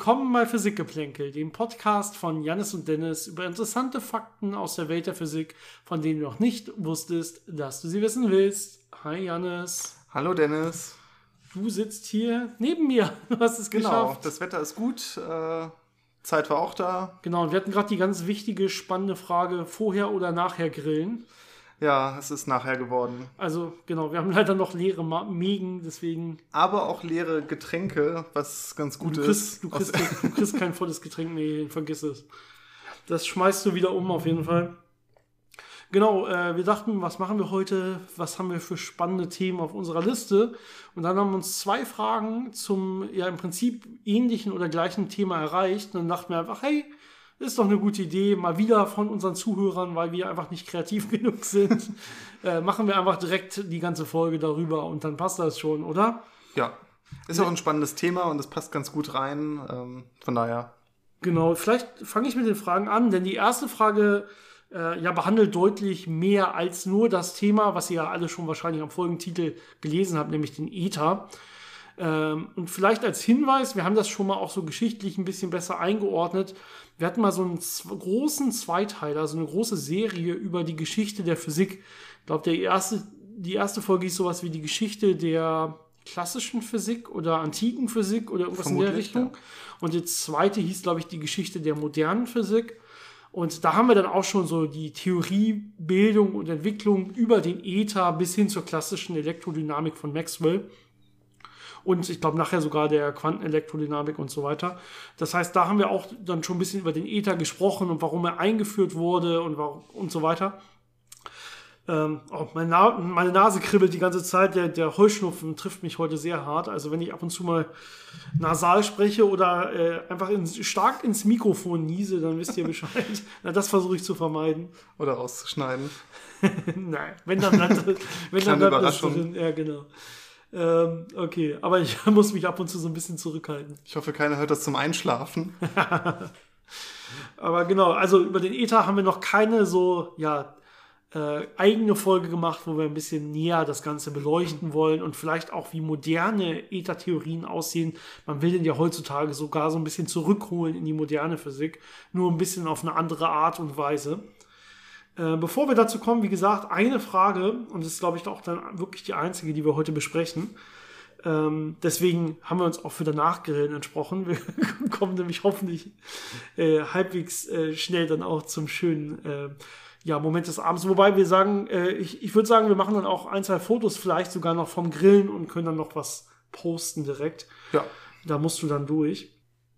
Willkommen bei Physikgeplänkel, dem Podcast von Jannis und Dennis über interessante Fakten aus der Welt der Physik, von denen du noch nicht wusstest, dass du sie wissen willst. Hi Jannis. Hallo Dennis. Du sitzt hier neben mir. Du hast es Genau, geschafft. das Wetter ist gut, äh, Zeit war auch da. Genau, und wir hatten gerade die ganz wichtige, spannende Frage, vorher oder nachher grillen. Ja, es ist nachher geworden. Also genau, wir haben leider noch leere Mägen, deswegen Aber auch leere Getränke, was ganz gut du ist. kriegst, du, kriegst, du kriegst kein volles Getränk mehr, vergiss es. Das schmeißt du wieder um auf jeden Fall. Genau, äh, wir dachten, was machen wir heute? Was haben wir für spannende Themen auf unserer Liste? Und dann haben uns zwei Fragen zum ja im Prinzip ähnlichen oder gleichen Thema erreicht. Und dann dachten wir einfach, hey, ist doch eine gute Idee, mal wieder von unseren Zuhörern, weil wir einfach nicht kreativ genug sind. äh, machen wir einfach direkt die ganze Folge darüber und dann passt das schon, oder? Ja, ist auch ein spannendes Thema und es passt ganz gut rein. Ähm, von daher, Genau, vielleicht fange ich mit den Fragen an, denn die erste Frage äh, ja, behandelt deutlich mehr als nur das Thema, was ihr ja alle schon wahrscheinlich am Folgentitel gelesen habt, nämlich den Ether. Ähm, und vielleicht als Hinweis, wir haben das schon mal auch so geschichtlich ein bisschen besser eingeordnet. Wir hatten mal so einen großen Zweiteiler, so eine große Serie über die Geschichte der Physik. Ich glaube, der erste, die erste Folge ist sowas wie die Geschichte der klassischen Physik oder antiken Physik oder irgendwas in der Vermutlich, Richtung. Und die zweite hieß, glaube ich, die Geschichte der modernen Physik. Und da haben wir dann auch schon so die Theoriebildung und Entwicklung über den Äther bis hin zur klassischen Elektrodynamik von Maxwell. Und ich glaube nachher sogar der Quantenelektrodynamik und so weiter. Das heißt, da haben wir auch dann schon ein bisschen über den Äther gesprochen und warum er eingeführt wurde und, warum, und so weiter. Ähm, oh, meine, Na meine Nase kribbelt die ganze Zeit. Der, der Heuschnupfen trifft mich heute sehr hart. Also wenn ich ab und zu mal nasal spreche oder äh, einfach ins, stark ins Mikrofon niese, dann wisst ihr Bescheid. Na, das versuche ich zu vermeiden. oder rauszuschneiden. Nein, wenn dann bleibt, wenn dann bleibt das drin. Ja, genau. Ähm, okay, aber ich muss mich ab und zu so ein bisschen zurückhalten. Ich hoffe, keiner hört das zum Einschlafen. Aber genau, also über den Ether haben wir noch keine so, ja, äh, eigene Folge gemacht, wo wir ein bisschen näher das Ganze beleuchten wollen und vielleicht auch wie moderne Ether-Theorien aussehen. Man will den ja heutzutage sogar so ein bisschen zurückholen in die moderne Physik, nur ein bisschen auf eine andere Art und Weise. Äh, bevor wir dazu kommen, wie gesagt, eine Frage, und das ist, glaube ich, auch dann wirklich die einzige, die wir heute besprechen. Ähm, deswegen haben wir uns auch für danach Grillen entsprochen. Wir kommen nämlich hoffentlich äh, halbwegs äh, schnell dann auch zum schönen äh, ja, Moment des Abends. Wobei wir sagen, äh, ich, ich würde sagen, wir machen dann auch ein, zwei Fotos vielleicht sogar noch vom Grillen und können dann noch was posten direkt. Ja, Da musst du dann durch.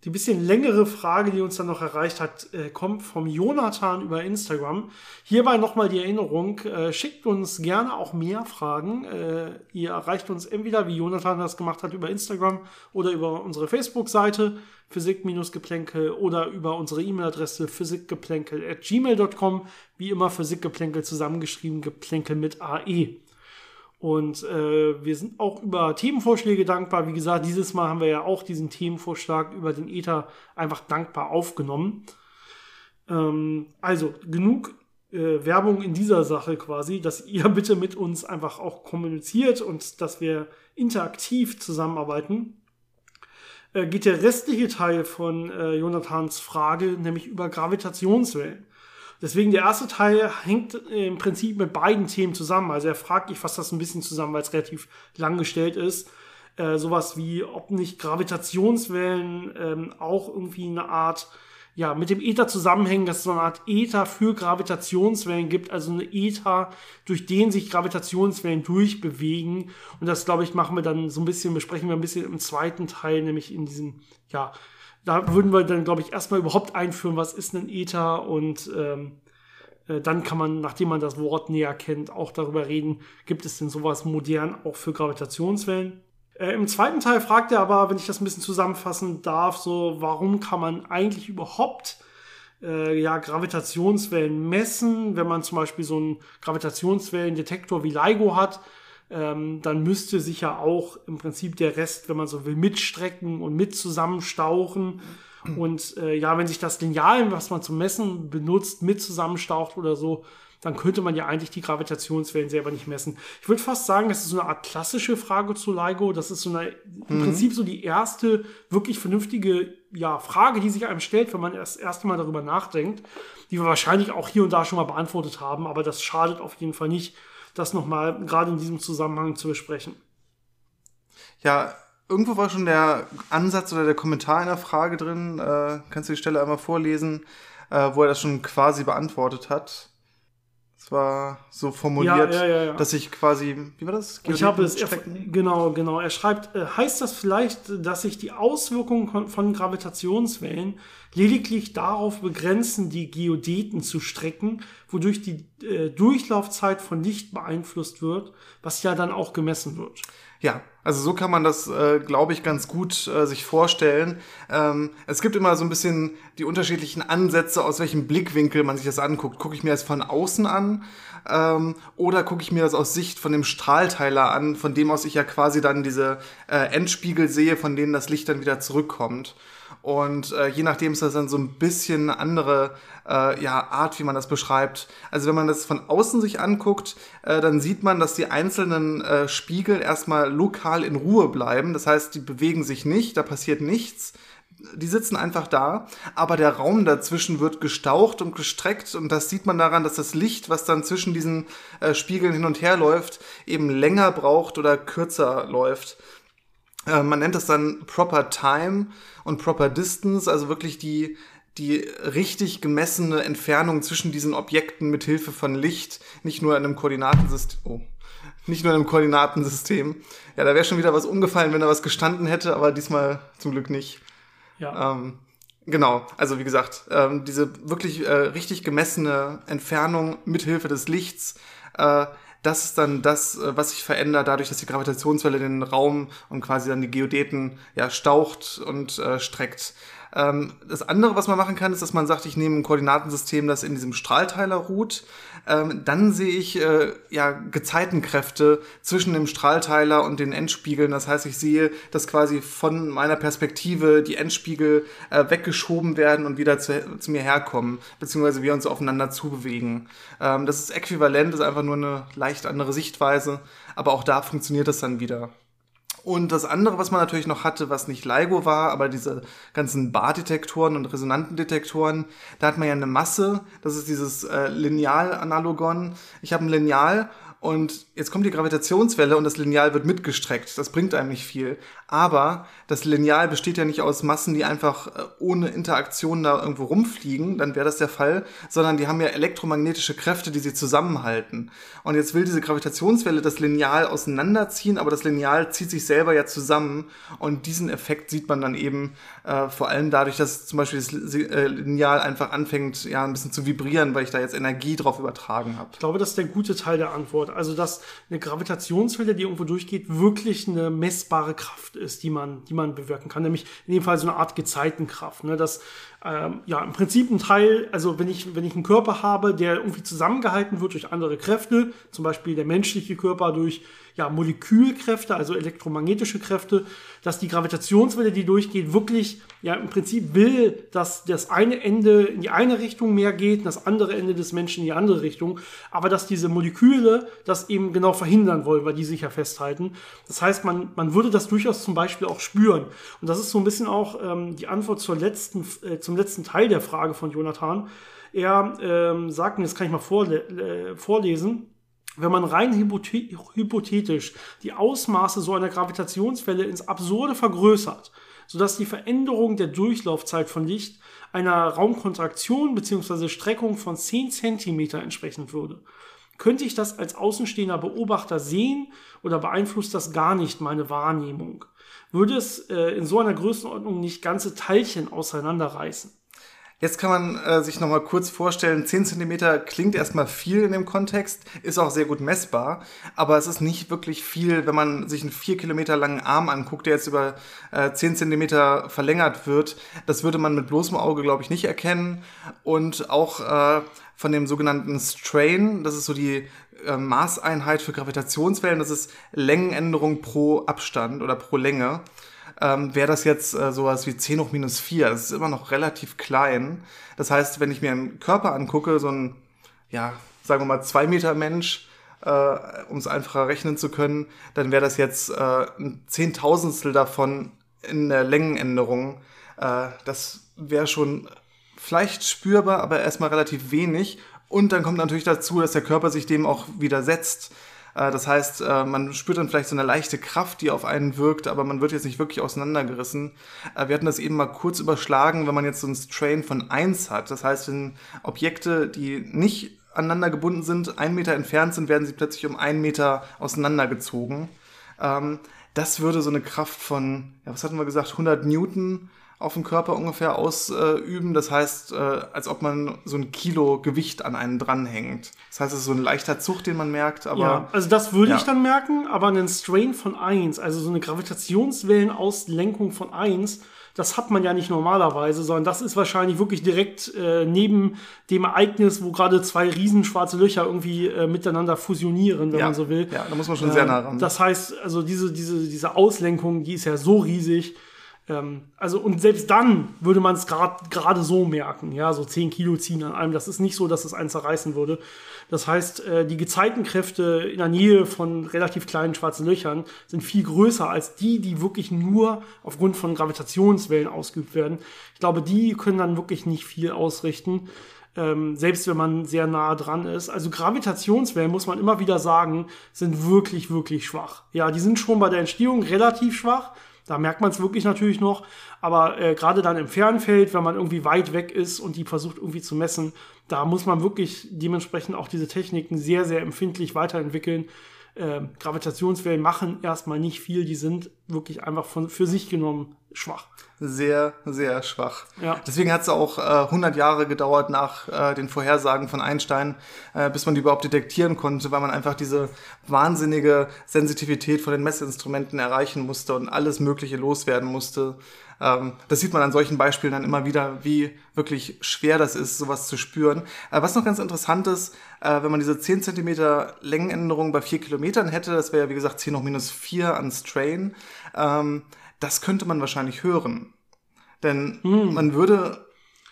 Die bisschen längere Frage, die uns dann noch erreicht hat, äh, kommt vom Jonathan über Instagram. Hierbei nochmal die Erinnerung, äh, schickt uns gerne auch mehr Fragen. Äh, ihr erreicht uns entweder, wie Jonathan das gemacht hat, über Instagram oder über unsere Facebook-Seite physik-geplänkel oder über unsere E-Mail-Adresse physikgeplänkel.gmail.com. Wie immer Physikgeplänkel zusammengeschrieben, Geplänkel mit AE. Und äh, wir sind auch über Themenvorschläge dankbar. Wie gesagt, dieses Mal haben wir ja auch diesen Themenvorschlag über den Ether einfach dankbar aufgenommen. Ähm, also genug äh, Werbung in dieser Sache quasi, dass ihr bitte mit uns einfach auch kommuniziert und dass wir interaktiv zusammenarbeiten. Äh, geht der restliche Teil von äh, Jonathans Frage, nämlich über Gravitationswellen. Deswegen der erste Teil hängt im Prinzip mit beiden Themen zusammen. Also er fragt, ich fasse das ein bisschen zusammen, weil es relativ lang gestellt ist. Äh, sowas wie, ob nicht Gravitationswellen ähm, auch irgendwie eine Art, ja, mit dem Äther zusammenhängen, dass es so eine Art Äther für Gravitationswellen gibt, also eine Äther, durch den sich Gravitationswellen durchbewegen. Und das, glaube ich, machen wir dann so ein bisschen, besprechen wir ein bisschen im zweiten Teil, nämlich in diesem, ja, da würden wir dann, glaube ich, erstmal überhaupt einführen, was ist ein Äther und ähm, äh, dann kann man, nachdem man das Wort näher kennt, auch darüber reden, gibt es denn sowas modern auch für Gravitationswellen? Äh, Im zweiten Teil fragt er aber, wenn ich das ein bisschen zusammenfassen darf, so, warum kann man eigentlich überhaupt äh, ja, Gravitationswellen messen, wenn man zum Beispiel so einen Gravitationswellendetektor wie LIGO hat, ähm, dann müsste sich ja auch im Prinzip der Rest, wenn man so will, mitstrecken und mit zusammenstauchen. Und äh, ja, wenn sich das Lineal, was man zum Messen benutzt, mit zusammenstaucht oder so, dann könnte man ja eigentlich die Gravitationswellen selber nicht messen. Ich würde fast sagen, das ist so eine Art klassische Frage zu LIGO. Das ist so eine, im Mhm. Prinzip so die erste wirklich vernünftige ja, Frage, die sich einem stellt, wenn man erst das erste Mal darüber nachdenkt, die wir wahrscheinlich auch hier und da schon mal beantwortet haben, aber das schadet auf jeden Fall nicht, das nochmal gerade in diesem Zusammenhang zu besprechen. Ja, irgendwo war schon der Ansatz oder der Kommentar einer Frage drin. Äh, kannst du die Stelle einmal vorlesen, äh, wo er das schon quasi beantwortet hat? Es war so formuliert, Ja, ja, ja, dass ich quasi, wie war das? Ich habe es, genau, genau. Er schreibt, äh, heißt das vielleicht, dass sich die Auswirkungen von, von Gravitationswellen lediglich darauf begrenzen, die Geodeten zu strecken, wodurch die äh, Durchlaufzeit von Licht beeinflusst wird, was ja dann auch gemessen wird. Ja, also so kann man das, äh, glaube ich, ganz gut äh, sich vorstellen. Ähm, es gibt immer so ein bisschen die unterschiedlichen Ansätze, aus welchem Blickwinkel man sich das anguckt. Gucke ich mir das von außen an ähm, oder gucke ich mir das aus Sicht von dem Strahlteiler an, von dem aus ich ja quasi dann diese äh, Endspiegel sehe, von denen das Licht dann wieder zurückkommt. Und äh, je nachdem ist das dann so ein bisschen eine andere äh, ja, Art, wie man das beschreibt. Also wenn man das von außen sich anguckt, äh, dann sieht man, dass die einzelnen äh, Spiegel erstmal lokal in Ruhe bleiben. Das heißt, die bewegen sich nicht, da passiert nichts. Die sitzen einfach da, aber der Raum dazwischen wird gestaucht und gestreckt und das sieht man daran, dass das Licht, was dann zwischen diesen äh, Spiegeln hin und her läuft, eben länger braucht oder kürzer läuft. Äh, man nennt das dann Proper Time und Proper Distance, also wirklich die, die richtig gemessene Entfernung zwischen diesen Objekten mit Hilfe von Licht, nicht nur in einem Koordinatensystem. Oh. Nicht nur in einem Koordinatensystem. Ja, da wäre schon wieder was umgefallen, wenn da was gestanden hätte, aber diesmal zum Glück nicht. Ja. Ähm, genau, also wie gesagt, ähm, diese wirklich äh, richtig gemessene Entfernung mithilfe des Lichts, äh, das ist dann das, äh, was sich verändert, dadurch, dass die Gravitationswelle den Raum und quasi dann die Geodeten ja staucht und äh, streckt. Ähm, das andere, was man machen kann, ist, dass man sagt, ich nehme ein Koordinatensystem, das in diesem Strahlteiler ruht. Ähm, dann sehe ich äh, ja Gezeitenkräfte zwischen dem Strahlteiler und den Endspiegeln. Das heißt, ich sehe, dass quasi von meiner Perspektive die Endspiegel äh, weggeschoben werden und wieder zu, zu mir herkommen, beziehungsweise wir uns aufeinander zubewegen. Ähm, das ist äquivalent, ist einfach nur eine leicht andere Sichtweise, aber auch da funktioniert das dann wieder. Und das andere, was man natürlich noch hatte, was nicht LIGO war, aber diese ganzen Bardetektoren und Resonantendetektoren, da hat man ja eine Masse, das ist dieses äh, Lineal-Analogon. Ich habe ein Lineal und jetzt kommt die Gravitationswelle und das Lineal wird mitgestreckt. Das bringt einem nicht viel. Aber das Lineal besteht ja nicht aus Massen, die einfach äh, ohne Interaktion da irgendwo rumfliegen, dann wäre das der Fall, sondern die haben ja elektromagnetische Kräfte, die sie zusammenhalten. Und jetzt will diese Gravitationswelle das Lineal auseinanderziehen, aber das Lineal zieht sich selber ja zusammen. Und diesen Effekt sieht man dann eben äh, vor allem dadurch, dass zum Beispiel das äh, Lineal einfach anfängt, ja, ein bisschen zu vibrieren, weil ich da jetzt Energie drauf übertragen habe. Ich glaube, das ist der gute Teil der Antwort. Also, dass eine Gravitationswelle, die irgendwo durchgeht, wirklich eine messbare Kraft ist, die man, die man bewirken kann. Nämlich in dem Fall so eine Art Gezeitenkraft. Ne? Dass ähm, ja im Prinzip ein Teil, also wenn ich, wenn ich einen Körper habe, der irgendwie zusammengehalten wird durch andere Kräfte, zum Beispiel der menschliche Körper durch ja, Molekülkräfte, also elektromagnetische Kräfte, dass die Gravitationswelle, die durchgeht, wirklich ja im Prinzip will, dass das eine Ende in die eine Richtung mehr geht, das andere Ende des Menschen in die andere Richtung, aber dass diese Moleküle das eben genau verhindern wollen, weil die sich ja festhalten. Das heißt, man, man würde das durchaus zum Beispiel auch spüren. Und das ist so ein bisschen auch ähm, die Antwort zur letzten, äh, zum letzten Teil der Frage von Jonathan. Er ähm, sagt, und das kann ich mal vorle äh, vorlesen, wenn man rein hypothe hypothetisch die Ausmaße so einer Gravitationswelle ins Absurde vergrößert, sodass die Veränderung der Durchlaufzeit von Licht einer Raumkontraktion bzw. Streckung von 10 cm entsprechen würde. Könnte ich das als außenstehender Beobachter sehen oder beeinflusst das gar nicht meine Wahrnehmung? Würde es äh, in so einer Größenordnung nicht ganze Teilchen auseinanderreißen? Jetzt kann man äh, sich nochmal kurz vorstellen, 10 Zentimeter klingt erstmal viel in dem Kontext, ist auch sehr gut messbar, aber es ist nicht wirklich viel, wenn man sich einen 4 Kilometer langen Arm anguckt, der jetzt über äh, 10 Zentimeter verlängert wird. Das würde man mit bloßem Auge, glaube ich, nicht erkennen. Und auch äh, von dem sogenannten Strain, das ist so die äh, Maßeinheit für Gravitationswellen, das ist Längenänderung pro Abstand oder pro Länge ähm, wäre das jetzt äh, sowas wie 10 hoch minus 4. Das ist immer noch relativ klein. Das heißt, wenn ich mir einen Körper angucke, so ein, ja, sagen wir mal, zwei Meter Mensch, äh, um es einfacher rechnen zu können, dann wäre das jetzt äh, ein Zehntausendstel davon in der Längenänderung. Äh, das wäre schon vielleicht spürbar, aber erstmal relativ wenig. Und dann kommt natürlich dazu, dass der Körper sich dem auch widersetzt. Äh, das heißt, äh, man spürt dann vielleicht so eine leichte Kraft, die auf einen wirkt, aber man wird jetzt nicht wirklich auseinandergerissen. Äh, wir hatten das eben mal kurz überschlagen, wenn man jetzt so ein Strain von eins hat. Das heißt, wenn Objekte, die nicht aneinander gebunden sind, einen Meter entfernt sind, werden sie plötzlich um einen Meter auseinandergezogen. Ähm, das würde so eine Kraft von, ja, was hatten wir gesagt, 100 Newton auf dem Körper ungefähr ausüben. Das heißt, äh, als ob man so ein Kilo Gewicht an einen dranhängt. Das heißt, es ist so ein leichter Zug, den man merkt. Aber, ja, also das würde Ja. ich dann merken, aber einen Strain von 1, also so eine Gravitationswellenauslenkung von 1, das hat man ja nicht normalerweise, sondern das ist wahrscheinlich wirklich direkt äh, neben dem Ereignis, wo gerade zwei riesen schwarze Löcher irgendwie äh, miteinander fusionieren, wenn ja, man so will. Ja, da muss man schon sehr nah ran. Das heißt, also diese, diese, diese Auslenkung, die ist ja so riesig. Ähm, also, und selbst dann würde man es gerade so merken. Ja, so 10 Kilo ziehen an einem. Das ist nicht so, dass es einen zerreißen würde. Das heißt, äh, die Gezeitenkräfte in der Nähe von relativ kleinen schwarzen Löchern sind viel größer als die, die wirklich nur aufgrund von Gravitationswellen ausgeübt werden. Ich glaube, die können dann wirklich nicht viel ausrichten ähm, selbst wenn man sehr nah dran ist. Also Gravitationswellen, muss man immer wieder sagen, sind wirklich, wirklich schwach. Ja, die sind schon bei der Entstehung relativ schwach. Da merkt man es wirklich natürlich noch. Aber äh, gerade dann im Fernfeld, wenn man irgendwie weit weg ist und die versucht irgendwie zu messen, da muss man wirklich dementsprechend auch diese Techniken sehr, sehr empfindlich weiterentwickeln. Äh, Gravitationswellen machen erstmal nicht viel, die sind wirklich einfach von, für sich genommen schwach. Sehr, sehr schwach. Ja. Deswegen hat es auch äh, 100 Jahre gedauert nach äh, den Vorhersagen von Einstein, äh, bis man die überhaupt detektieren konnte, weil man einfach diese wahnsinnige Sensitivität von den Messinstrumenten erreichen musste und alles Mögliche loswerden musste. Ähm, das sieht man an solchen Beispielen dann immer wieder, wie wirklich schwer das ist, sowas zu spüren. Äh, was noch ganz interessant ist, äh, wenn man diese 10 cm Längenänderung bei 4 Kilometern hätte, das wäre ja wie gesagt 10 hoch minus 4 an Strain, ähm, das könnte man wahrscheinlich hören. Denn man würde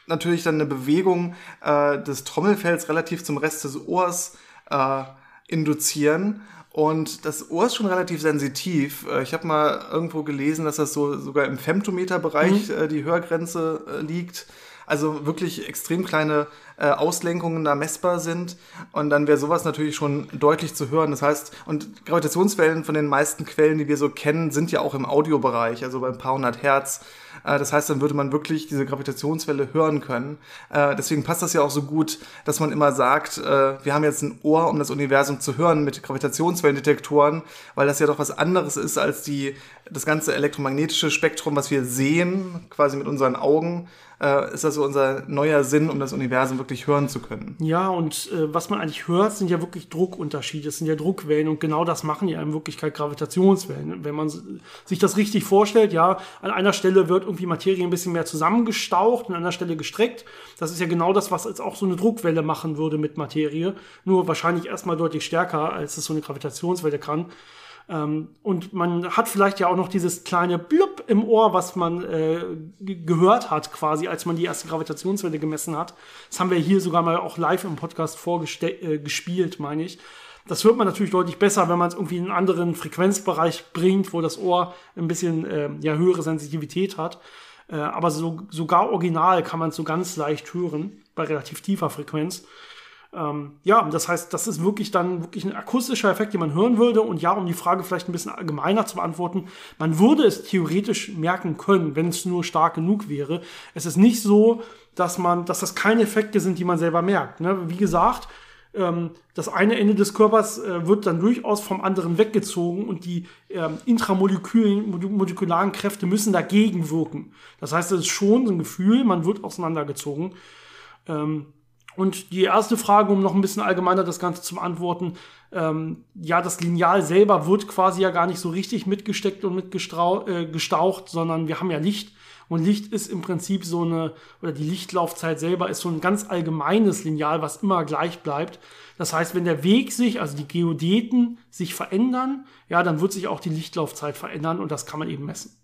natürlich dann eine Bewegung äh, des Trommelfells relativ zum Rest des Ohrs äh, induzieren. Und das Ohr ist schon relativ sensitiv. Äh, ich habe mal irgendwo gelesen, dass das so sogar im Femtometer-Bereich äh, die Hörgrenze äh, liegt. Also wirklich extrem kleine äh, Auslenkungen da messbar sind. Und dann wäre sowas natürlich schon deutlich zu hören. Das heißt, und Gravitationswellen von den meisten Quellen, die wir so kennen, sind ja auch im Audiobereich, also bei ein paar hundert Hertz. Äh, das heißt, dann würde man wirklich diese Gravitationswelle hören können. Äh, deswegen passt das ja auch so gut, dass man immer sagt, äh, wir haben jetzt ein Ohr, um das Universum zu hören mit Gravitationswellendetektoren, weil das ja doch was anderes ist als die, das ganze elektromagnetische Spektrum, was wir sehen, quasi mit unseren Augen. Ist das so unser neuer Sinn, um das Universum wirklich hören zu können. Ja, und äh, was man eigentlich hört, sind ja wirklich Druckunterschiede, es sind ja Druckwellen und genau das machen ja in Wirklichkeit Gravitationswellen. Wenn man sich das richtig vorstellt, ja, an einer Stelle wird irgendwie Materie ein bisschen mehr zusammengestaucht, an einer Stelle gestreckt. Das ist ja genau das, was jetzt auch so eine Druckwelle machen würde mit Materie, nur wahrscheinlich erstmal deutlich stärker, als es so eine Gravitationswelle kann. Ähm, und man hat vielleicht ja auch noch dieses kleine Blub im Ohr, was man äh, ge- gehört hat, quasi, als man die erste Gravitationswelle gemessen hat. Das haben wir hier sogar mal auch live im Podcast vorgestellt, äh, meine ich. Das hört man natürlich deutlich besser, wenn man es irgendwie in einen anderen Frequenzbereich bringt, wo das Ohr ein bisschen äh, ja, höhere Sensitivität hat. Äh, aber so, sogar original kann man es so ganz leicht hören, bei relativ tiefer Frequenz. Ähm, ja, das heißt, das ist wirklich dann wirklich ein akustischer Effekt, den man hören würde. Und ja, um die Frage vielleicht ein bisschen allgemeiner zu beantworten, man würde es theoretisch merken können, wenn es nur stark genug wäre. Es ist nicht so, dass man, dass das keine Effekte sind, die man selber merkt. Ne? Wie gesagt, ähm, das eine Ende des Körpers äh, wird dann durchaus vom anderen weggezogen und die ähm, intramolekularen Kräfte müssen dagegen wirken. Das heißt, es ist schon ein Gefühl, man wird auseinandergezogen. Ähm, und die erste Frage, um noch ein bisschen allgemeiner das Ganze zu beantworten, ähm, ja, das Lineal selber wird quasi ja gar nicht so richtig mitgesteckt und mitgestaucht, äh, sondern wir haben ja Licht. Und Licht ist im Prinzip so eine, oder die Lichtlaufzeit selber ist so ein ganz allgemeines Lineal, was immer gleich bleibt. Das heißt, wenn der Weg sich, also die Geodeten sich verändern, ja, dann wird sich auch die Lichtlaufzeit verändern und das kann man eben messen.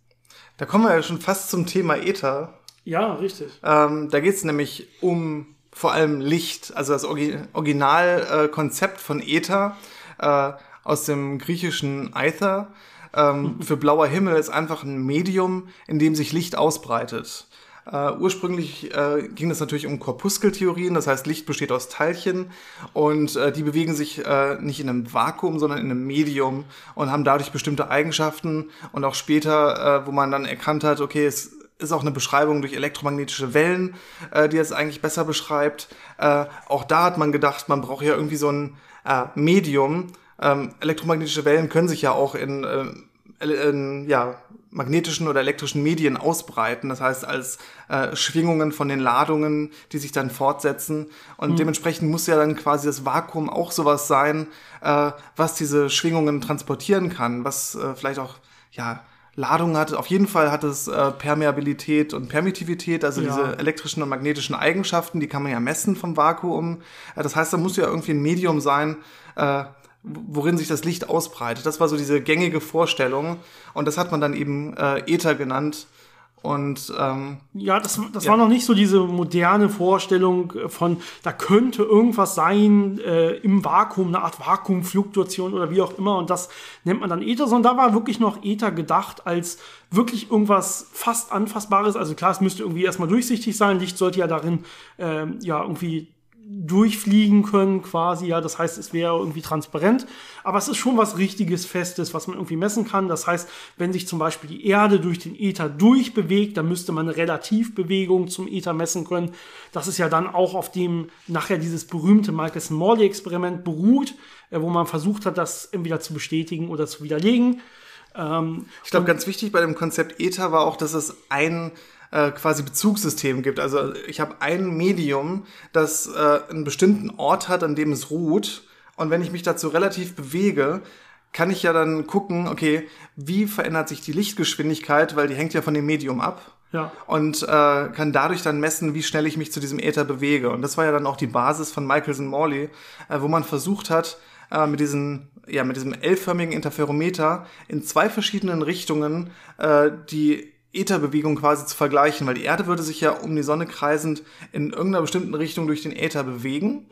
Da kommen wir ja schon fast zum Thema Äther. Ja, richtig. Ähm, da geht es nämlich um vor allem Licht, also das Originalkonzept äh, von Äther äh, aus dem griechischen Aether ähm, für blauer Himmel ist einfach ein Medium, in dem sich Licht ausbreitet. Uh, ursprünglich uh, ging es natürlich um Korpuskeltheorien, das heißt, Licht besteht aus Teilchen und uh, die bewegen sich nicht in einem Vakuum, sondern in einem Medium und haben dadurch bestimmte Eigenschaften. Und auch später, wo man dann erkannt hat, okay, es ist auch eine Beschreibung durch elektromagnetische Wellen, die es eigentlich besser beschreibt. auch da hat man gedacht, man braucht ja irgendwie so ein Medium. Ähm, elektromagnetische Wellen können sich ja auch in in, ja, magnetischen oder elektrischen Medien ausbreiten, das heißt als äh, Schwingungen von den Ladungen, die sich dann fortsetzen. Und mhm. dementsprechend muss ja dann quasi das Vakuum auch sowas sein, äh, was diese Schwingungen transportieren kann, was äh, vielleicht auch ja Ladung hat. Auf jeden Fall hat es äh, Permeabilität und Permittivität, also ja. diese elektrischen und magnetischen Eigenschaften, die kann man ja messen vom Vakuum. Äh, das heißt, da muss ja irgendwie ein Medium sein, äh, worin sich das Licht ausbreitet. Das war so diese gängige Vorstellung und das hat man dann eben äh, Äther genannt. Und ähm, ja, das, das ja. war noch nicht so diese moderne Vorstellung von, da könnte irgendwas sein äh, im Vakuum, eine Art Vakuumfluktuation oder wie auch immer. Und das nennt man dann Äther, sondern da war wirklich noch Äther gedacht als wirklich irgendwas fast Anfassbares. Also klar, es müsste irgendwie erstmal durchsichtig sein. Licht sollte ja darin äh, ja irgendwie durchfliegen können quasi. Ja, das heißt, es wäre irgendwie transparent. Aber es ist schon was richtiges, festes, was man irgendwie messen kann. Das heißt, wenn sich zum Beispiel die Erde durch den Äther durchbewegt, dann müsste man eine Relativbewegung zum Äther messen können. Das ist ja dann auch auf dem nachher dieses berühmte Michelson-Morley-Experiment beruht, äh, wo man versucht hat, das entweder zu bestätigen oder zu widerlegen. Ähm, ich glaube, ganz wichtig bei dem Konzept Äther war auch, dass es ein äh, quasi Bezugssystem gibt. Also ich habe ein Medium, das äh, einen bestimmten Ort hat, an dem es ruht. Und wenn ich mich dazu relativ bewege, kann ich ja dann gucken, okay, wie verändert sich die Lichtgeschwindigkeit, weil die hängt ja von dem Medium ab. Ja. Und äh, kann dadurch dann messen, wie schnell ich mich zu diesem Äther bewege. Und das war ja dann auch die Basis von Michelson-Morley, äh, wo man versucht hat, äh, mit diesen ja mit diesem L-förmigen Interferometer in zwei verschiedenen Richtungen äh, die Ätherbewegung quasi zu vergleichen, weil die Erde würde sich ja um die Sonne kreisend in irgendeiner bestimmten Richtung durch den Äther bewegen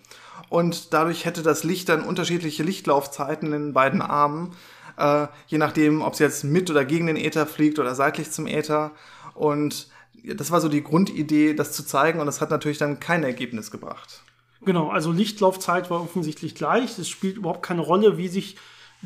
und dadurch hätte das Licht dann unterschiedliche Lichtlaufzeiten in den beiden Armen, äh, je nachdem, ob es jetzt mit oder gegen den Äther fliegt oder seitlich zum Äther und das war so die Grundidee, das zu zeigen und das hat natürlich dann kein Ergebnis gebracht. Genau, also Lichtlaufzeit war offensichtlich gleich. Es spielt überhaupt keine Rolle, wie sich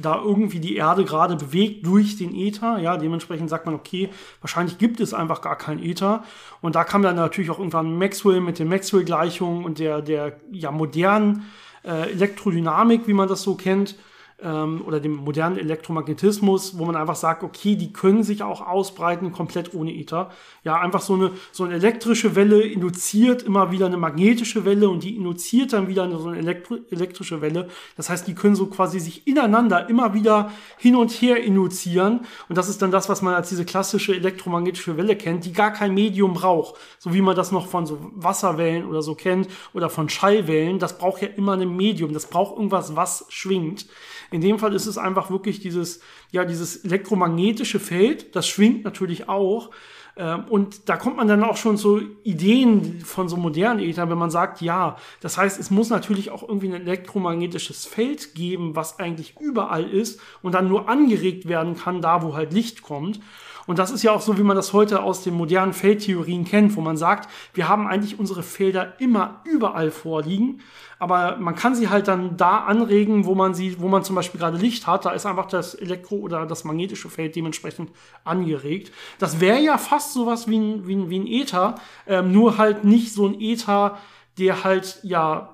da irgendwie die Erde gerade bewegt durch den Äther. Ja, dementsprechend sagt man, okay, wahrscheinlich gibt es einfach gar keinen Äther. Und da kam dann natürlich auch irgendwann Maxwell mit den Maxwell-Gleichungen und der, der ja modernen äh, Elektrodynamik, wie man das so kennt, ähm, oder dem modernen Elektromagnetismus, wo man einfach sagt, okay, die können sich auch ausbreiten, komplett ohne Ether. Ja, einfach so eine, so eine elektrische Welle induziert immer wieder eine magnetische Welle und die induziert dann wieder eine, so eine Elektro elektrische Welle. Das heißt, die können so quasi sich ineinander immer wieder hin und her induzieren. Und das ist dann das, was man als diese klassische elektromagnetische Welle kennt, die gar kein Medium braucht. So wie man das noch von so Wasserwellen oder so kennt oder von Schallwellen. Das braucht ja immer ein Medium. Das braucht irgendwas, was schwingt. In dem Fall ist es einfach wirklich dieses, ja, dieses elektromagnetische Feld, das schwingt natürlich auch. Ähm, und da kommt man dann auch schon zu Ideen von so modernen Äther, wenn man sagt, ja, das heißt, es muss natürlich auch irgendwie ein elektromagnetisches Feld geben, was eigentlich überall ist und dann nur angeregt werden kann, da wo halt Licht kommt. Und das ist ja auch so, wie man das heute aus den modernen Feldtheorien kennt, wo man sagt, wir haben eigentlich unsere Felder immer überall vorliegen, aber man kann sie halt dann da anregen, wo man sie, wo man zum Beispiel gerade Licht hat, da ist einfach das Elektro- oder das magnetische Feld dementsprechend angeregt. Das wäre ja fast sowas wie ein, wie ein, wie ein Äther, ähm, nur halt nicht so ein Äther, der halt ja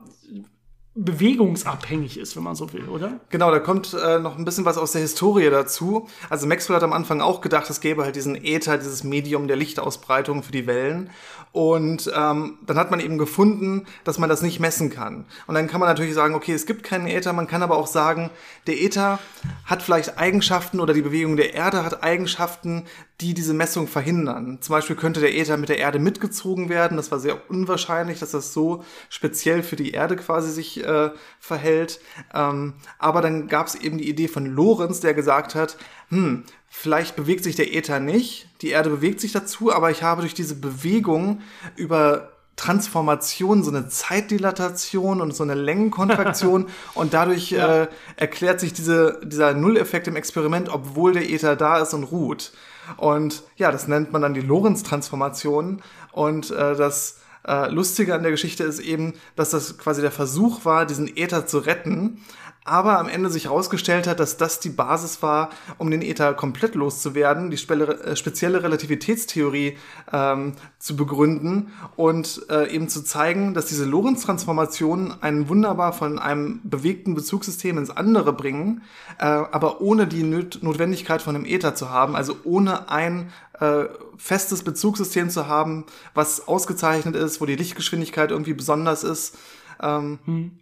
bewegungsabhängig ist, wenn man so will, oder? Genau, da kommt äh, noch ein bisschen was aus der Historie dazu. Also Maxwell hat am Anfang auch gedacht, es gäbe halt diesen Äther, dieses Medium der Lichtausbreitung für die Wellen. Und ähm, dann hat man eben gefunden, dass man das nicht messen kann. Und dann kann man natürlich sagen, okay, es gibt keinen Äther. Man kann aber auch sagen, der Äther hat vielleicht Eigenschaften oder die Bewegung der Erde hat Eigenschaften, die diese Messung verhindern. Zum Beispiel könnte der Äther mit der Erde mitgezogen werden. Das war sehr unwahrscheinlich, dass das so speziell für die Erde quasi sich äh, verhält. Ähm, aber dann gab es eben die Idee von Lorenz, der gesagt hat, hm, Vielleicht bewegt sich der Äther nicht, die Erde bewegt sich dazu, aber ich habe durch diese Bewegung über Transformation, so eine Zeitdilatation und so eine Längenkontraktion und dadurch ja. äh, erklärt sich diese, dieser Nulleffekt im Experiment, obwohl der Äther da ist und ruht. Und ja, das nennt man dann die Lorentz-Transformation und äh, das äh, Lustige an der Geschichte ist eben, dass das quasi der Versuch war, diesen Äther zu retten, aber am Ende sich herausgestellt hat, dass das die Basis war, um den Äther komplett loszuwerden, die äh, spezielle Relativitätstheorie ähm, zu begründen und äh, eben zu zeigen, dass diese Lorentz-Transformationen einen wunderbar von einem bewegten Bezugssystem ins andere bringen, äh, aber ohne die Not Notwendigkeit von einem Äther zu haben, also ohne ein äh, festes Bezugssystem zu haben, was ausgezeichnet ist, wo die Lichtgeschwindigkeit irgendwie besonders ist. Ähm, hm.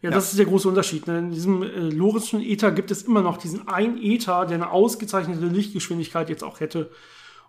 Ja, das ist der große Unterschied. Ne? In diesem äh, Loritzschen Ether gibt es immer noch diesen einen Ether, der eine ausgezeichnete Lichtgeschwindigkeit jetzt auch hätte.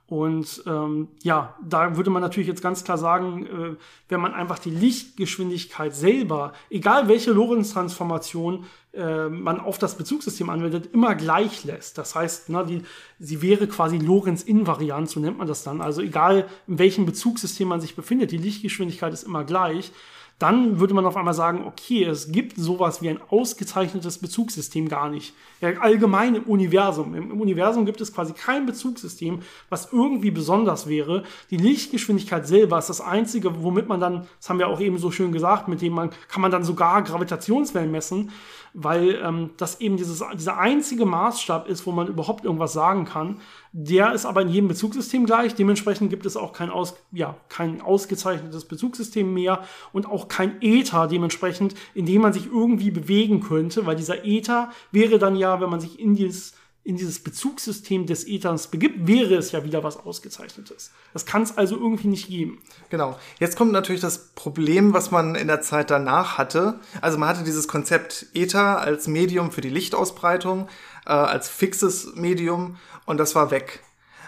Und ähm, ja, da würde man natürlich jetzt ganz klar sagen, äh, wenn man einfach die Lichtgeschwindigkeit selber, egal welche Lorentz-Transformation äh, man auf das Bezugssystem anwendet, immer gleich lässt. Das heißt, ne, die, sie wäre quasi Lorentz-invariant, so nennt man das dann. Also egal in welchem Bezugssystem man sich befindet, die Lichtgeschwindigkeit ist immer gleich dann würde man auf einmal sagen, okay, es gibt sowas wie ein ausgezeichnetes Bezugssystem gar nicht. Ja, allgemein im Universum. Im, Universum gibt es quasi kein Bezugssystem, was irgendwie besonders wäre. Die Lichtgeschwindigkeit selber ist das einzige, womit man dann, das haben wir auch eben so schön gesagt, mit dem man, kann man dann sogar Gravitationswellen messen, weil ähm, das eben dieses, dieser einzige Maßstab ist, wo man überhaupt irgendwas sagen kann. Der ist aber in jedem Bezugssystem gleich. Dementsprechend gibt es auch kein, aus, ja, kein ausgezeichnetes Bezugssystem mehr und auch kein Ether dementsprechend, in dem man sich irgendwie bewegen könnte, weil dieser Ether wäre dann ja, wenn man sich in dieses in dieses Bezugssystem des Ethers begibt, wäre es ja wieder was Ausgezeichnetes. Das kann es also irgendwie nicht geben. Genau. Jetzt kommt natürlich das Problem, was man in der Zeit danach hatte. Also man hatte dieses Konzept Ether als Medium für die Lichtausbreitung, äh, als fixes Medium und das war weg.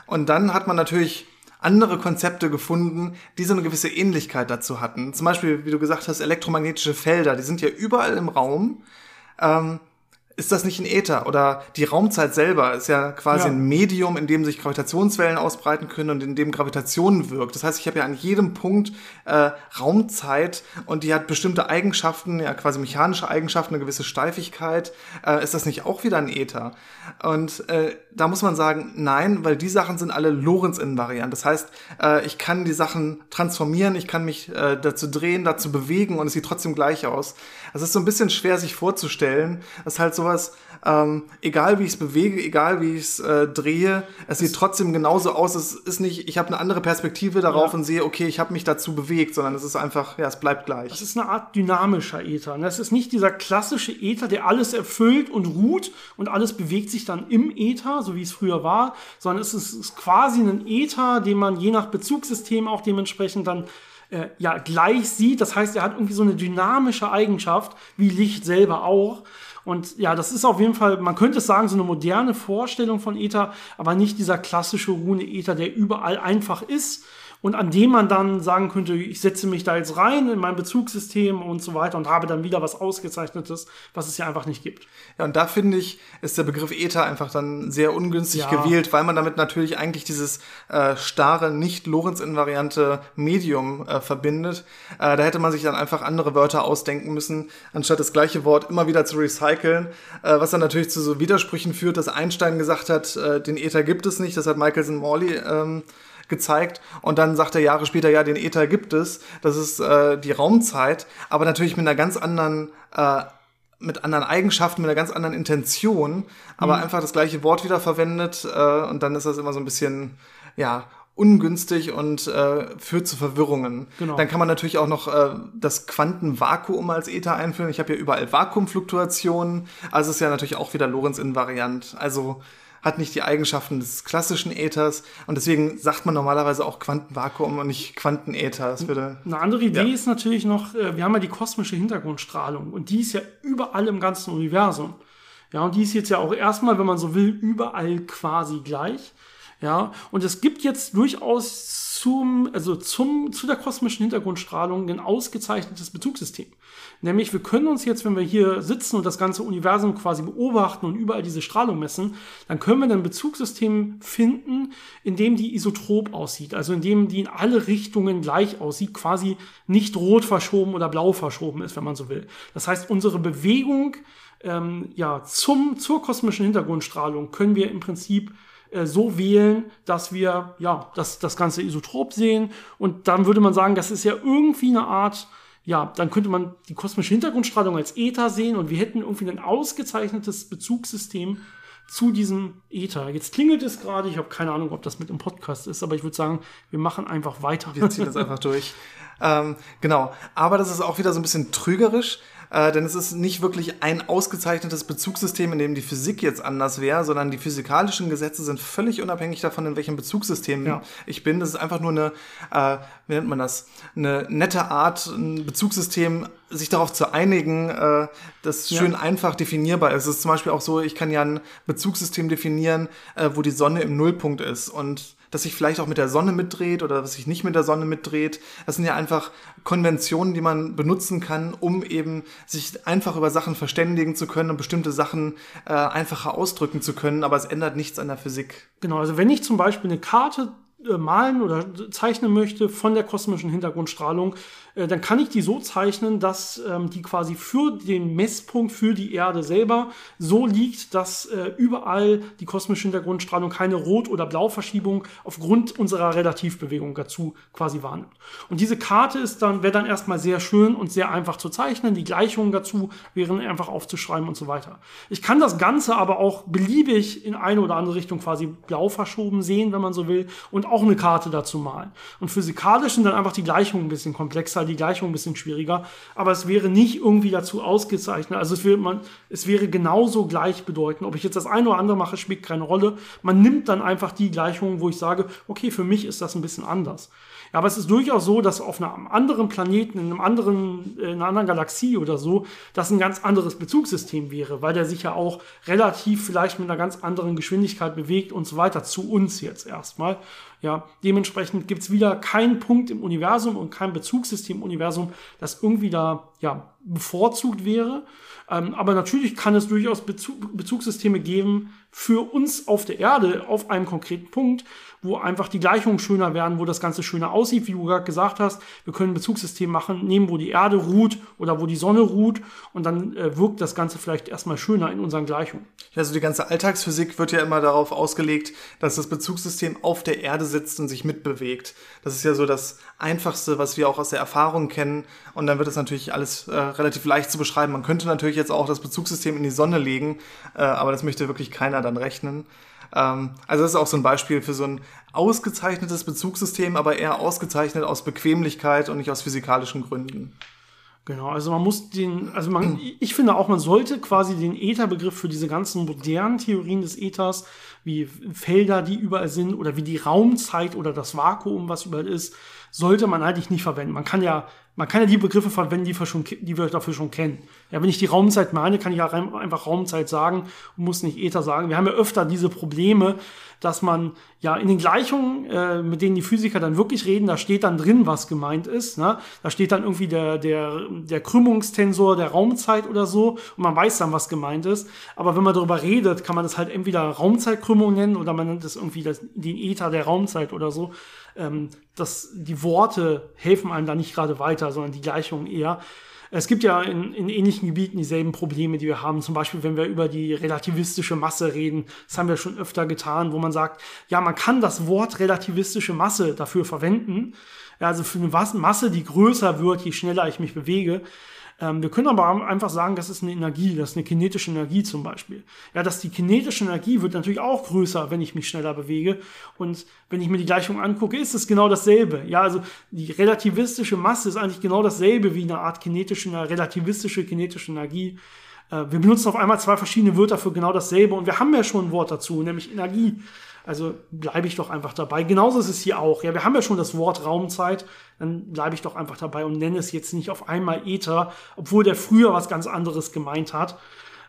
Und dann hat man natürlich andere Konzepte gefunden, die so eine gewisse Ähnlichkeit dazu hatten. Zum Beispiel, wie du gesagt hast, elektromagnetische Felder, die sind ja überall im Raum. Ähm, ist das nicht ein Äther? Oder die Raumzeit selber ist ja quasi ja. ein Medium, in dem sich Gravitationswellen ausbreiten können und in dem Gravitation wirkt. Das heißt, ich habe ja an jedem Punkt äh, Raumzeit und die hat bestimmte Eigenschaften, ja quasi mechanische Eigenschaften, eine gewisse Steifigkeit. Äh, ist das nicht auch wieder ein Äther? Und äh, da muss man sagen, nein, weil die Sachen sind alle Lorentz-invariant. Das heißt, äh, ich kann die Sachen transformieren, ich kann mich äh, dazu drehen, dazu bewegen und es sieht trotzdem gleich aus. Es ist so ein bisschen schwer sich vorzustellen. Das ist halt sowas, ähm, egal wie ich es bewege, egal wie ich es äh, drehe, es sieht trotzdem genauso aus. Es ist nicht, ich habe eine andere Perspektive darauf ja. und sehe, okay, ich habe mich dazu bewegt, sondern es ist einfach, ja, es bleibt gleich. Es ist eine Art dynamischer Äther. Das ist nicht dieser klassische Äther, der alles erfüllt und ruht und alles bewegt sich dann im Äther, so wie es früher war, sondern es ist, ist quasi ein Äther, den man je nach Bezugssystem auch dementsprechend dann äh, ja gleich sieht. Das heißt, er hat irgendwie so eine dynamische Eigenschaft, wie Licht selber auch. Und ja, das ist auf jeden Fall, man könnte es sagen, so eine moderne Vorstellung von Ether, aber nicht dieser klassische Rune Ether, der überall einfach ist und an dem man dann sagen könnte, ich setze mich da jetzt rein in mein Bezugssystem und so weiter und habe dann wieder was Ausgezeichnetes, was es ja einfach nicht gibt. Ja, und da finde ich, ist der Begriff Ether einfach dann sehr ungünstig ja. gewählt, weil man damit natürlich eigentlich dieses äh, starre, nicht Lorentz-invariante Medium äh, verbindet. Äh, da hätte man sich dann einfach andere Wörter ausdenken müssen, anstatt das gleiche Wort immer wieder zu recyceln, äh, was dann natürlich zu so Widersprüchen führt, dass Einstein gesagt hat, äh, den Ether gibt es nicht, das hat Michelson-Morley ähm, gezeigt und dann sagt er Jahre später, ja, den Äther gibt es, das ist äh, die Raumzeit, aber natürlich mit einer ganz anderen äh, mit anderen Eigenschaften, mit einer ganz anderen Intention, aber mhm. einfach das gleiche Wort wieder verwendet äh, und dann ist das immer so ein bisschen, ja, ungünstig und äh, führt zu Verwirrungen. Genau. Dann kann man natürlich auch noch äh, das Quantenvakuum als Ether einführen. Ich habe ja überall Vakuumfluktuationen, also ist ja natürlich auch wieder Lorentz-invariant. Also hat nicht die Eigenschaften des klassischen Äthers und deswegen sagt man normalerweise auch Quantenvakuum und nicht Quantenäther. Eine andere Idee ja. ist natürlich noch, äh, wir haben ja die kosmische Hintergrundstrahlung und die ist ja überall im ganzen Universum. Ja, und die ist jetzt ja auch erstmal, wenn man so will, überall quasi gleich. Ja, und es gibt jetzt durchaus zum, also zum, zu der kosmischen Hintergrundstrahlung ein ausgezeichnetes Bezugssystem. Nämlich, wir können uns jetzt, wenn wir hier sitzen und das ganze Universum quasi beobachten und überall diese Strahlung messen, dann können wir ein Bezugssystem finden, in dem die isotrop aussieht. Also in dem die in alle Richtungen gleich aussieht, quasi nicht rot verschoben oder blau verschoben ist, wenn man so will. Das heißt, unsere Bewegung ähm, ja, zum, zur kosmischen Hintergrundstrahlung können wir im Prinzip äh, so wählen, dass wir ja das, das ganze Isotrop sehen. Und dann würde man sagen, das ist ja irgendwie eine Art, ja, dann könnte man die kosmische Hintergrundstrahlung als Ether sehen und wir hätten irgendwie ein ausgezeichnetes Bezugssystem zu diesem Ether. Jetzt klingelt es gerade, ich habe keine Ahnung, ob das mit dem Podcast ist, aber ich würde sagen, wir machen einfach weiter. Wir ziehen das einfach durch. Ähm, genau, aber das ist auch wieder so ein bisschen trügerisch, äh, denn es ist nicht wirklich ein ausgezeichnetes Bezugssystem, in dem die Physik jetzt anders wäre, sondern die physikalischen Gesetze sind völlig unabhängig davon, in welchem Bezugssystem ja. ich bin. Das ist einfach nur eine, äh, wie nennt man das, eine nette Art, ein Bezugssystem, sich darauf zu einigen, äh, das schön ja. einfach definierbar ist. Es ist zum Beispiel auch so, ich kann ja ein Bezugssystem definieren, äh, wo die Sonne im Nullpunkt ist und das sich vielleicht auch mit der Sonne mitdreht oder was sich nicht mit der Sonne mitdreht. Das sind ja einfach Konventionen, die man benutzen kann, um eben sich einfach über Sachen verständigen zu können und bestimmte Sachen äh, einfacher ausdrücken zu können, aber es ändert nichts an der Physik. Genau, also wenn ich zum Beispiel eine Karte äh, malen oder zeichnen möchte von der kosmischen Hintergrundstrahlung, äh, dann kann ich die so zeichnen, dass ähm, die quasi für den Messpunkt für die Erde selber so liegt, dass äh, überall die kosmische Hintergrundstrahlung keine Rot- oder Blauverschiebung aufgrund unserer Relativbewegung dazu quasi wahrnimmt. Und diese Karte ist dann, wäre dann erstmal sehr schön und sehr einfach zu zeichnen. Die Gleichungen dazu wären einfach aufzuschreiben und so weiter. Ich kann das Ganze aber auch beliebig in eine oder andere Richtung quasi blau verschoben sehen, wenn man so will, und auch eine Karte dazu malen. Und physikalisch sind dann einfach die Gleichungen ein bisschen komplexer, die Gleichung ein bisschen schwieriger, aber es wäre nicht irgendwie dazu ausgezeichnet. Also es wäre, man, es wäre genauso gleichbedeutend. Ob ich jetzt das eine oder andere mache, spielt keine Rolle. Man nimmt dann einfach die Gleichungen, wo ich sage, okay, für mich ist das ein bisschen anders. Ja, aber es ist durchaus so, dass auf einem anderen Planeten, in einem anderen, in einer anderen Galaxie oder so, das ein ganz anderes Bezugssystem wäre, weil der sich ja auch relativ vielleicht mit einer ganz anderen Geschwindigkeit bewegt und so weiter zu uns jetzt erstmal. Ja, dementsprechend gibt's wieder keinen Punkt im Universum und kein Bezugssystem im Universum, das irgendwie da ja, bevorzugt wäre. Ähm, aber natürlich kann es durchaus Bezug, Bezugssysteme geben für uns auf der Erde auf einem konkreten Punkt, wo einfach die Gleichungen schöner werden, wo das Ganze schöner aussieht, wie du gerade gesagt hast. Wir können ein Bezugssystem machen, nehmen, wo die Erde ruht oder wo die Sonne ruht und dann äh, wirkt das Ganze vielleicht erstmal schöner in unseren Gleichungen. Also die ganze Alltagsphysik wird ja immer darauf ausgelegt, dass das Bezugssystem auf der Erde sitzt und sich mitbewegt. Das ist ja so das Einfachste, was wir auch aus der Erfahrung kennen. Und dann wird es natürlich alles äh, relativ leicht zu beschreiben. Man könnte natürlich jetzt auch das Bezugssystem in die Sonne legen, äh, aber das möchte wirklich keiner dann rechnen. Ähm, also das ist auch so ein Beispiel für so ein ausgezeichnetes Bezugssystem, aber eher ausgezeichnet aus Bequemlichkeit und nicht aus physikalischen Gründen. Genau, also man muss den, also man, ich finde auch, man sollte quasi den Ätherbegriff für diese ganzen modernen Theorien des Äthers, wie Felder, die überall sind, oder wie die Raumzeit oder das Vakuum, was überall ist, sollte man eigentlich nicht verwenden. Man kann ja man kann ja die Begriffe verwenden, die wir, schon, die wir dafür schon kennen. Ja, wenn ich die Raumzeit meine, kann ich ja einfach Raumzeit sagen und muss nicht Ether sagen. Wir haben ja öfter diese Probleme, dass man ja in den Gleichungen, äh, mit denen die Physiker dann wirklich reden, da steht dann drin, was gemeint ist. Ne? Da steht dann irgendwie der, der, der Krümmungstensor der Raumzeit oder so und man weiß dann, was gemeint ist. Aber wenn man darüber redet, kann man das halt entweder Raumzeitkrümmung nennen oder man nennt es irgendwie das, den Ether der Raumzeit oder so ähm, dass die Worte helfen einem da nicht gerade weiter, sondern die Gleichungen eher. Es gibt ja in, in ähnlichen Gebieten dieselben Probleme, die wir haben. Zum Beispiel, wenn wir über die relativistische Masse reden. Das haben wir schon öfter getan, wo man sagt, ja, man kann das Wort relativistische Masse dafür verwenden. Also für eine Masse, die größer wird, je schneller ich mich bewege. Ähm, wir können aber einfach sagen, das ist eine Energie, das ist eine kinetische Energie zum Beispiel. Ja, dass die kinetische Energie wird natürlich auch größer, wenn ich mich schneller bewege. Und wenn ich mir die Gleichung angucke, ist es genau dasselbe. Ja, also die relativistische Masse ist eigentlich genau dasselbe wie eine Art kinetische, eine relativistische kinetische Energie. Äh, wir benutzen auf einmal zwei verschiedene Wörter für genau dasselbe und wir haben ja schon ein Wort dazu, nämlich Energie. Also bleibe ich doch einfach dabei. Genauso ist es hier auch. Ja, wir haben ja schon das Wort Raumzeit. Dann bleibe ich doch einfach dabei und nenne es jetzt nicht auf einmal Ether, obwohl der früher was ganz anderes gemeint hat.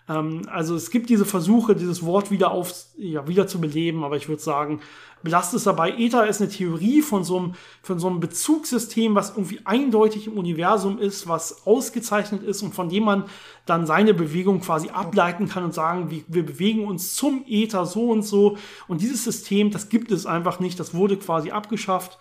Ähm, also es gibt diese Versuche, dieses Wort wieder auf, ja, wieder zu beleben, aber ich würde sagen, belastet es dabei. Ether ist eine Theorie von so, einem, von so einem Bezugssystem, was irgendwie eindeutig im Universum ist, was ausgezeichnet ist und von dem man dann seine Bewegung quasi ableiten kann und sagen, wir, wir bewegen uns zum Ether so und so. Und dieses System, das gibt es einfach nicht, das wurde quasi abgeschafft.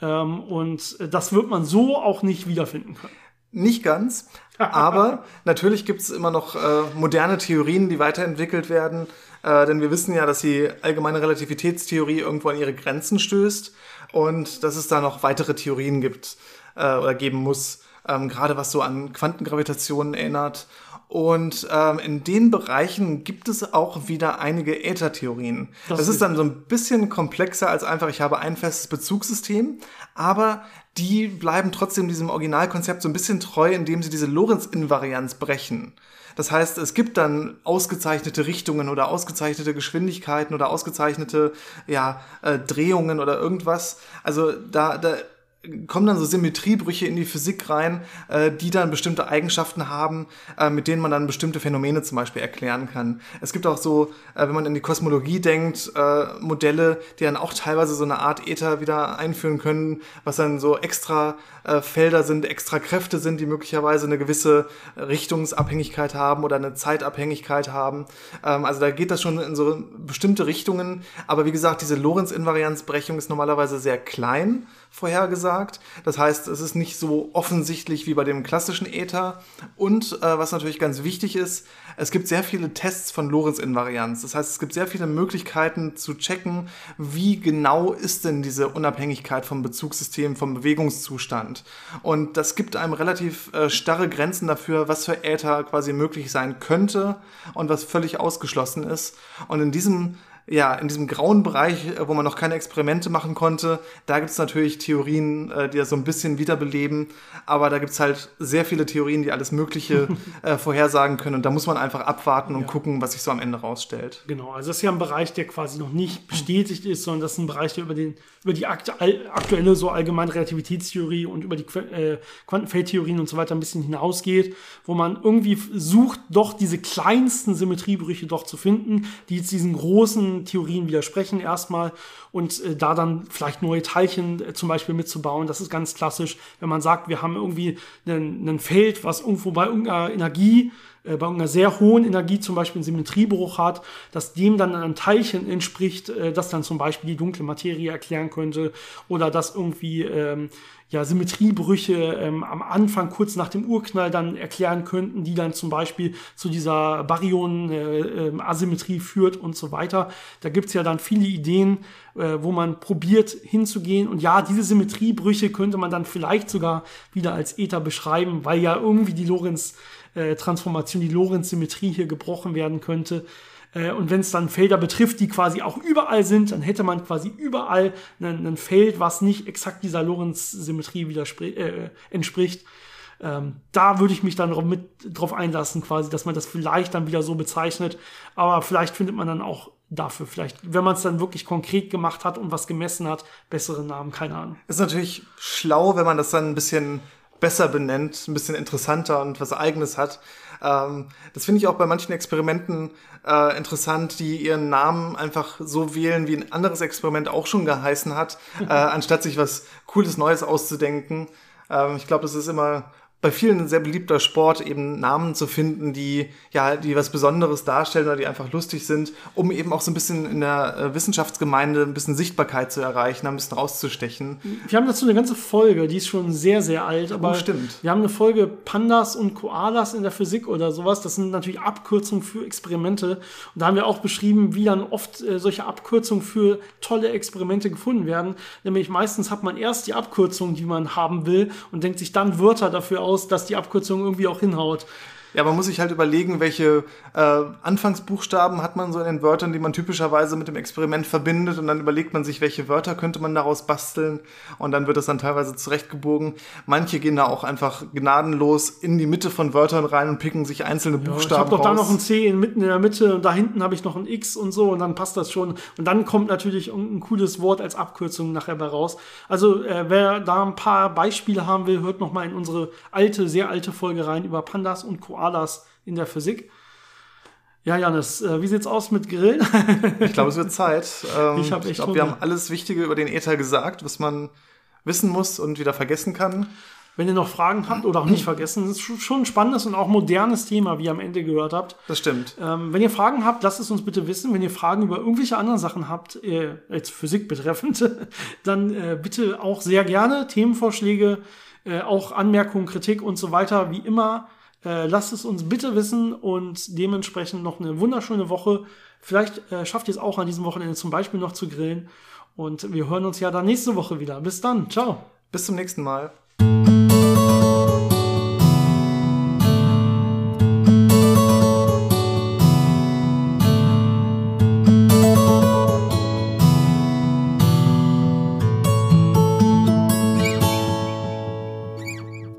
Ähm, und das wird man so auch nicht wiederfinden können. Nicht ganz, aber natürlich gibt es immer noch äh, moderne Theorien, die weiterentwickelt werden, äh, denn wir wissen ja, dass die allgemeine Relativitätstheorie irgendwo an ihre Grenzen stößt und dass es da noch weitere Theorien gibt äh, oder geben muss, ähm, gerade was so an Quantengravitation erinnert und ähm, in den Bereichen gibt es auch wieder einige Äthertheorien. Das, das ist dann so ein bisschen komplexer als einfach, ich habe ein festes Bezugssystem, aber die bleiben trotzdem diesem Originalkonzept so ein bisschen treu, indem sie diese Lorentz-Invarianz brechen. Das heißt, es gibt dann ausgezeichnete Richtungen oder ausgezeichnete Geschwindigkeiten oder ausgezeichnete ja, äh, Drehungen oder irgendwas. Also da, da kommen dann so Symmetriebrüche in die Physik rein, äh, die dann bestimmte Eigenschaften haben, äh, mit denen man dann bestimmte Phänomene zum Beispiel erklären kann. Es gibt auch so, äh, wenn man in die Kosmologie denkt, äh, Modelle, die dann auch teilweise so eine Art Ether wieder einführen können, was dann so extra äh, Felder sind, extra Kräfte sind, die möglicherweise eine gewisse Richtungsabhängigkeit haben oder eine Zeitabhängigkeit haben. Ähm, also da geht das schon in so bestimmte Richtungen. Aber wie gesagt, diese Lorentz-Invarianzbrechung ist normalerweise sehr klein vorhergesagt. Das heißt, es ist nicht so offensichtlich wie bei dem klassischen Ether. Und äh, was natürlich ganz wichtig ist, es gibt sehr viele Tests von Lorentz-Invarianz. Das heißt, es gibt sehr viele Möglichkeiten zu checken, wie genau ist denn diese Unabhängigkeit vom Bezugssystem, vom Bewegungszustand. Und das gibt einem relativ äh, starre Grenzen dafür, was für Äther quasi möglich sein könnte und was völlig ausgeschlossen ist. Und in diesem ja, in diesem grauen Bereich, äh, wo man noch keine Experimente machen konnte, da gibt es natürlich Theorien, äh, die das so ein bisschen wiederbeleben, aber da gibt es halt sehr viele Theorien, die alles Mögliche äh, vorhersagen können und da muss man einfach abwarten und ja. gucken, was sich so am Ende rausstellt. Genau, also das ist ja ein Bereich, der quasi noch nicht bestätigt ist, sondern das ist ein Bereich, der über, den, über die aktuelle so allgemeine Relativitätstheorie und über die äh, Quantenfeldtheorien und so weiter ein bisschen hinausgeht, wo man irgendwie sucht, doch diese kleinsten Symmetriebrüche doch zu finden, die jetzt diesen großen Theorien widersprechen erstmal und äh, da dann vielleicht neue Teilchen äh, zum Beispiel mitzubauen. Das ist ganz klassisch, wenn man sagt, wir haben irgendwie ein Feld, was irgendwo bei irgendeiner Energie äh, bei einer sehr hohen Energie zum Beispiel einen Symmetriebruch hat, dass dem dann ein Teilchen entspricht, äh, das dann zum Beispiel die dunkle Materie erklären könnte oder dass irgendwie ähm, ja, Symmetriebrüche ähm, am Anfang kurz nach dem Urknall dann erklären könnten, die dann zum Beispiel zu dieser Baryon-Asymmetrie äh, äh, führt und so weiter. Da gibt's ja dann viele Ideen, äh, wo man probiert hinzugehen. Und ja, diese Symmetriebrüche könnte man dann vielleicht sogar wieder als Ether beschreiben, weil ja irgendwie die Lorenz äh, die Lorentz-Symmetrie hier gebrochen werden könnte. Äh, und wenn es dann Felder betrifft, die quasi auch überall sind, dann hätte man quasi überall ein Feld, was nicht exakt dieser Lorentz-Symmetrie äh, entspricht. Ähm, da würde ich mich dann mit drauf einlassen, quasi, dass man das vielleicht dann wieder so bezeichnet. Aber vielleicht findet man dann auch dafür, vielleicht, wenn man es dann wirklich konkret gemacht hat und was gemessen hat, bessere Namen, keine Ahnung. Ist natürlich schlau, wenn man das dann ein bisschen besser benennt, ein bisschen interessanter und was Eigenes hat. Ähm, das finde ich auch bei manchen Experimenten äh, interessant, die ihren Namen einfach so wählen, wie ein anderes Experiment auch schon geheißen hat, äh, anstatt sich was Cooles Neues auszudenken. Ähm, ich glaube, das ist immer bei vielen ein sehr beliebter Sport, eben Namen zu finden, die ja, die was Besonderes darstellen oder die einfach lustig sind, um eben auch so ein bisschen in der äh, Wissenschaftsgemeinde ein bisschen Sichtbarkeit zu erreichen, ein bisschen rauszustechen. Wir haben dazu eine ganze Folge, die ist schon sehr, sehr alt, aber oh, stimmt. wir haben eine Folge Pandas und Koalas in der Physik oder sowas. Das sind natürlich Abkürzungen für Experimente. Und da haben wir auch beschrieben, wie dann oft äh, solche Abkürzungen für tolle Experimente gefunden werden. Nämlich meistens hat man erst die Abkürzung, die man haben will und denkt sich dann Wörter dafür aus, aus, dass die Abkürzung irgendwie auch hinhaut. Ja, man muss sich halt überlegen, welche äh, Anfangsbuchstaben hat man so in den Wörtern, die man typischerweise mit dem Experiment verbindet. Und dann überlegt man sich, welche Wörter könnte man daraus basteln. Und dann wird es dann teilweise zurechtgebogen. Manche gehen da auch einfach gnadenlos in die Mitte von Wörtern rein und picken sich einzelne ja, Buchstaben Ich habe doch da noch ein C in, mitten in der Mitte und da hinten habe ich noch ein X und so und dann passt das schon. Und dann kommt natürlich ein cooles Wort als Abkürzung nachher bei raus. Also äh, wer da ein paar Beispiele haben will, hört noch mal in unsere alte, sehr alte Folge rein über Pandas und Koalas Koalas in der Physik. Ja, Janis, äh, wie sieht's aus mit Grillen? ich glaube, es wird Zeit. Ähm, ich habe echt ich glaube, wir haben alles Wichtige über den Ether gesagt, was man wissen muss und wieder vergessen kann. Wenn ihr noch Fragen habt oder auch nicht vergessen, das ist schon ein spannendes und auch modernes Thema, wie ihr am Ende gehört habt. Das stimmt. Ähm, wenn ihr Fragen habt, lasst es uns bitte wissen. Wenn ihr Fragen über irgendwelche anderen Sachen habt, äh, jetzt Physik betreffend, dann äh, bitte auch sehr gerne Themenvorschläge, äh, auch Anmerkungen, Kritik und so weiter, wie immer. Äh, lasst es uns bitte wissen und dementsprechend noch eine wunderschöne Woche. Vielleicht äh, schafft ihr es auch an diesem Wochenende zum Beispiel noch zu grillen. Und wir hören uns ja dann nächste Woche wieder. Bis dann. Ciao. Bis zum nächsten Mal.